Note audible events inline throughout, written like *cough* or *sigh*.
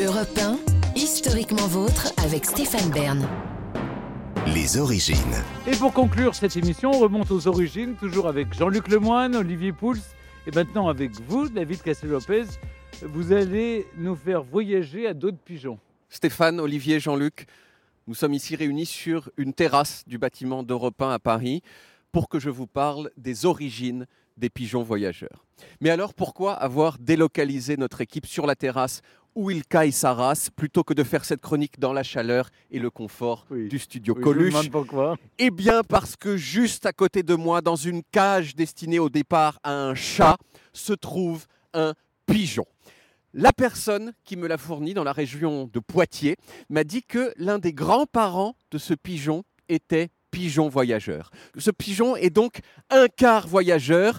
Europe 1, historiquement vôtre avec Stéphane Bern. Les origines. Et pour conclure cette émission, on remonte aux origines, toujours avec Jean-Luc Lemoine, Olivier Pouls, et maintenant avec vous, David Cassel-Lopez. Vous allez nous faire voyager à dos de pigeons. Stéphane, Olivier, Jean-Luc, nous sommes ici réunis sur une terrasse du bâtiment d'Europe 1 à Paris pour que je vous parle des origines des pigeons voyageurs. Mais alors pourquoi avoir délocalisé notre équipe sur la terrasse où il caille sa race plutôt que de faire cette chronique dans la chaleur et le confort Oui. du studio Oui, Coluche. Eh bien parce que juste à côté de moi, dans une cage destinée au départ à un chat, se trouve un pigeon. La personne qui me l'a fourni dans la région de Poitiers m'a dit que l'un des grands-parents de ce pigeon était pigeon voyageur. Ce pigeon est donc un quart voyageur,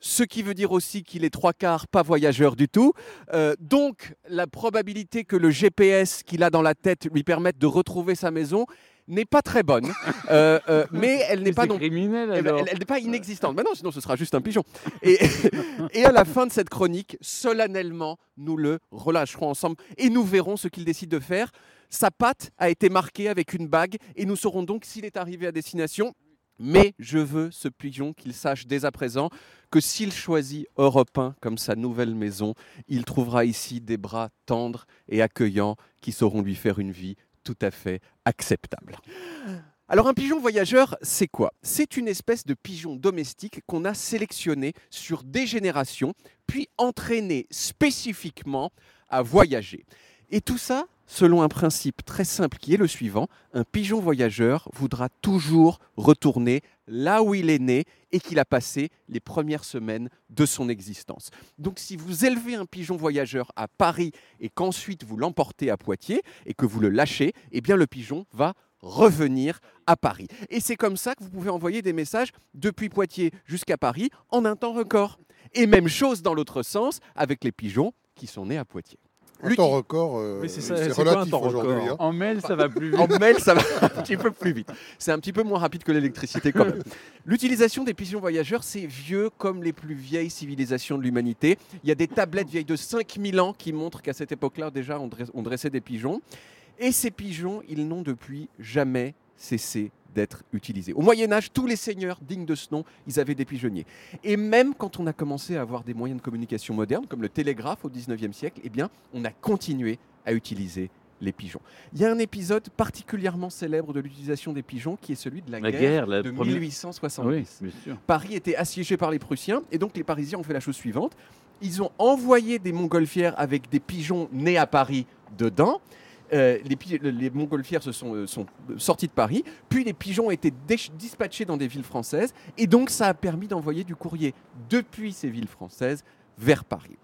ce qui veut dire aussi qu'il est trois quarts pas voyageur du tout. Euh, donc la probabilité que le GPS qu'il a dans la tête lui permette de retrouver sa maison n'est pas très bonne, *laughs* Euh, euh, mais elle n'est pas non criminel elle, alors. elle- elle n'est pas inexistante. Mais non, sinon ce sera juste un pigeon. Et, *laughs* et à la fin de cette chronique, solennellement, nous le relâcherons ensemble et nous verrons ce qu'il décide de faire. Sa patte a été marquée avec une bague et nous saurons donc s'il est arrivé à destination. Mais je veux ce pigeon qu'il sache dès à présent que s'il choisit Europe 1 comme sa nouvelle maison, il trouvera ici des bras tendres et accueillants qui sauront lui faire une vie tout à fait acceptable. Alors un pigeon voyageur, c'est quoi? C'est une espèce de pigeon domestique qu'on a sélectionné sur des générations, puis entraîné spécifiquement à voyager. Et tout ça selon un principe très simple qui est le suivant, un pigeon voyageur voudra toujours retourner là où il est né et qu'il a passé les premières semaines de son existence. Donc si vous élevez un pigeon voyageur à Paris et qu'ensuite vous l'emportez à Poitiers et que vous le lâchez, eh bien le pigeon va revenir à Paris. Et c'est comme ça que vous pouvez envoyer des messages depuis Poitiers jusqu'à Paris en un temps record. Et même chose dans l'autre sens avec les pigeons qui sont nés à Poitiers. Un temps record, euh, Oui, c'est relatif aujourd'hui. hein. En mail, ça va plus vite. En mail, ça va *laughs* un petit peu plus vite. C'est un petit peu moins rapide que l'électricité quand même. *laughs* L'utilisation des pigeons voyageurs, c'est vieux comme les plus vieilles civilisations de l'humanité. Il y a des tablettes vieilles de 5000 ans qui montrent qu'à cette époque-là, déjà, on dressait des pigeons. Et ces pigeons, ils n'ont depuis jamais cessé d'être utilisés. Au Moyen Âge, tous les seigneurs dignes de ce nom, ils avaient des pigeonniers. Et même quand on a commencé à avoir des moyens de communication modernes, comme le télégraphe au 19e siècle, eh bien, on a continué à utiliser les pigeons. Il y a un épisode particulièrement célèbre de l'utilisation des pigeons qui est celui de la, La guerre, guerre, la de première- 1870. Oui, bien sûr. Paris était assiégé par les Prussiens et donc les Parisiens ont fait la chose suivante. Ils ont envoyé des montgolfières avec des pigeons nés à Paris dedans. Euh, les, les montgolfières se sont, euh, sont sortis de Paris, puis les pigeons ont été dispatchés dans des villes françaises, et donc ça a permis d'envoyer du courrier depuis ces villes françaises vers Paris.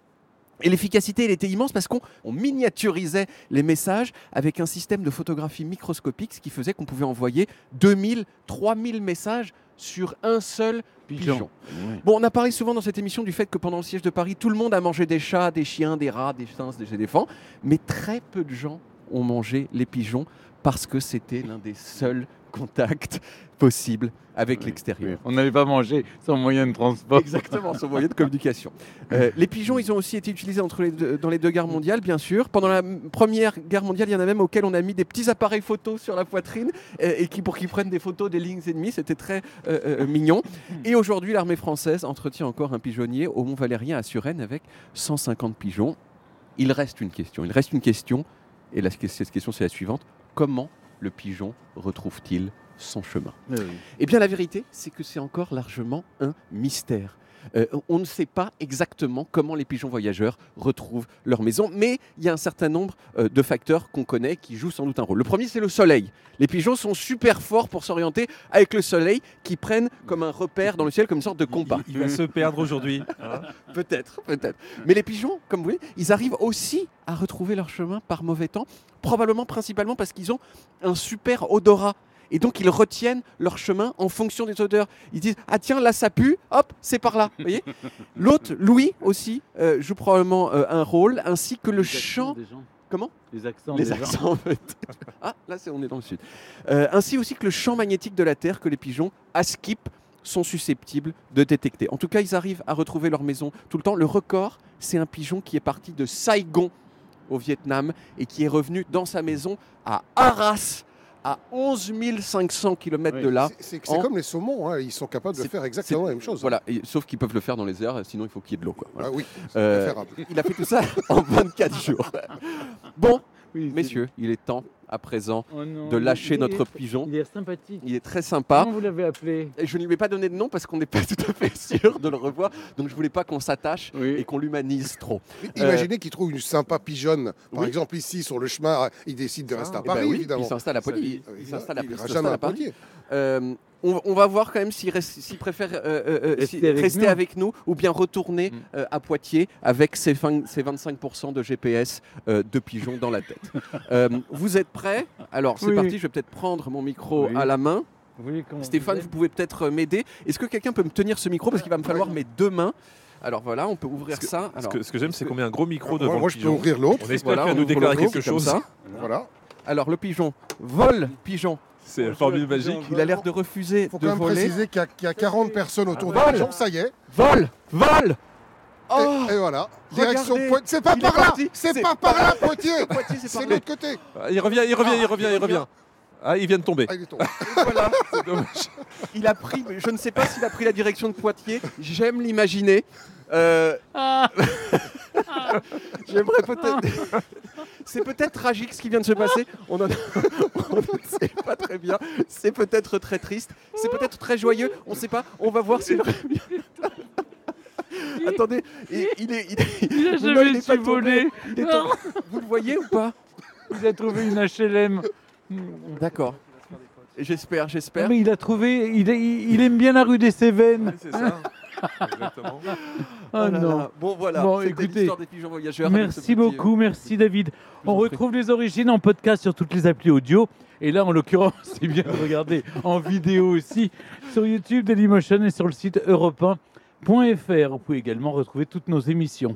Et l'efficacité, elle était immense parce qu'on on miniaturisait les messages avec un système de photographie microscopique, ce qui faisait qu'on pouvait envoyer 2000, 3000 messages sur un seul pigeon. Bon, on a parlé souvent dans cette émission du fait que pendant le siège de Paris, tout le monde a mangé des chats, des chiens, des rats, des singes, des éléphants, mais très peu de gens ont mangé les pigeons parce que c'était l'un des seuls contacts possibles avec Oui, l'extérieur. On n'avait pas mangé sans moyen de transport. Exactement, son moyen de communication. Euh, les pigeons, ils ont aussi été utilisés entre les deux- dans les deux guerres mondiales, bien sûr. Pendant la première guerre mondiale, il y en a même auxquels on a mis des petits appareils photos sur la poitrine euh, et qui, pour qu'ils prennent des photos des lignes ennemies. C'était très euh, mignon. Et aujourd'hui, l'armée française entretient encore un pigeonnier au Mont Valérien à Suresnes avec 150 pigeons. Il reste une question. Il reste une question. Et la, cette question, c'est la suivante. Comment le pigeon retrouve-t-il son chemin? Oui. eh bien, la vérité, c'est que c'est encore largement un mystère. Euh, on ne sait pas exactement comment les pigeons voyageurs retrouvent leur maison, mais il y a un certain nombre euh, de facteurs qu'on connaît qui jouent sans doute un rôle. Le premier, c'est le soleil. Les pigeons sont super forts pour s'orienter avec le soleil, qui prennent comme un repère dans le ciel, comme une sorte de compas. Il, il va se perdre aujourd'hui. hein. *laughs* Peut-être, peut-être. Mais les pigeons, comme vous voyez, ils arrivent aussi à retrouver leur chemin par mauvais temps, probablement principalement parce qu'ils ont un super odorat. Et donc ils retiennent leur chemin en fonction des odeurs. Ils disent ah tiens là ça pue, hop c'est par là. Vous voyez? L'autre Louis aussi euh, joue probablement euh, un rôle, ainsi que le chant. gens. Comment? Les accents Les des gens. accents en fait. Ah là on est dans le sud. Euh, ainsi aussi que le champ magnétique de la Terre que les pigeons à skip sont susceptibles de détecter. En tout cas, ils arrivent à retrouver leur maison tout le temps. Le record, c'est un pigeon qui est parti de Saigon au Vietnam et qui est revenu dans sa maison à Arras, à 11 500 km de là. C'est- en- comme les saumons, hein, ils sont capables de faire exactement la même chose. Voilà, et- sauf qu'ils peuvent le faire dans les airs, sinon il faut qu'il y ait de l'eau. quoi. Voilà. Ah oui, Euh, il a fait tout ça *laughs* en 24 jours. *laughs* Bon, Oui, messieurs, il est temps à présent Oh non, de lâcher il notre est- pigeon. Il est sympathique. Il est très sympa. Comment vous l'avez appelé? Et je ne lui ai pas donné de nom parce qu'on n'est pas *laughs* tout à fait sûr de le revoir. Donc je voulais pas qu'on s'attache Oui. et qu'on l'humanise trop. Imaginez qu'il trouve une sympa pigeonne, par oui. exemple ici sur le chemin, il décide de rester à Eh ben Paris, oui, évidemment. il s'installe à Poitiers. Il, il s'installe à, il il ira s'installe jamais à Paris. Poitiers. Euh, on, on va voir quand même s'il préfère euh, euh, euh, Rester si- avec rester nous. avec nous ou bien retourner Mm. euh, à Poitiers avec ses, fin- ses 25% de GPS euh, de pigeons dans la tête. *laughs* Euh, vous êtes Alors c'est Oui. parti, je vais peut-être prendre mon micro Oui. à la main. Stéphane, vous pouvez peut-être euh, m'aider. Est-ce que quelqu'un peut me tenir ce micro? Parce qu'il va me falloir mes deux mains. Alors voilà, on peut ouvrir que- ça. Ce que, ce que j'aime, c'est qu'on met un gros micro Moi, devant moi, le je peux pigeon. ouvrir l'autre. On espère voilà, on nous déclarer l'autre quelque chose. ça. Voilà. Alors le pigeon vole, pigeon. C'est formule pigeon. magique. Il a l'air de refuser Il faut de quand même voler. préciser qu'il y, a- qu'il y a 40 personnes autour du Vole. pigeon, ça y est. Vole, vole. Oh, et, et voilà. Direction Poitiers. C'est pas est par là. C'est pas par là, Poitiers *laughs* c'est de l'autre côté. Il revient, il revient, il revient, il revient. Ah, il vient de tomber. Ah, il est tombé. *laughs* Voilà. C'est dommage. Il a pris, je ne sais pas s'il a pris la direction de Poitiers. J'aime l'imaginer. Euh, Ah, *laughs* J'aimerais peut-être. C'est peut-être tragique ce qui vient de se passer. On, en- on ne sait pas très bien. C'est peut-être très triste. C'est peut-être très joyeux. On ne sait pas. On va voir s'il revient. *laughs* Attendez, il, il est. Il, est- il a Non, jamais il est su pas tombé. voler. il est tombé. Vous le voyez ou pas Il a trouvé une HLM. D'accord. J'espère, Non, j'espère. mais il a trouvé. Il, est- il aime bien la rue des Cévennes. C'est ça. Exactement. Oh Oh non. là. Bon voilà. Bon, écoutez, des pigeons voyageurs. Merci petit- euh, beaucoup, merci David. On retrouve les origines en podcast sur toutes les applis audio. Et là, en l'occurrence, *laughs* c'est bien de regarder en vidéo aussi sur YouTube, Dailymotion et sur le site europe1.fr. Vous pouvez également retrouver toutes nos émissions.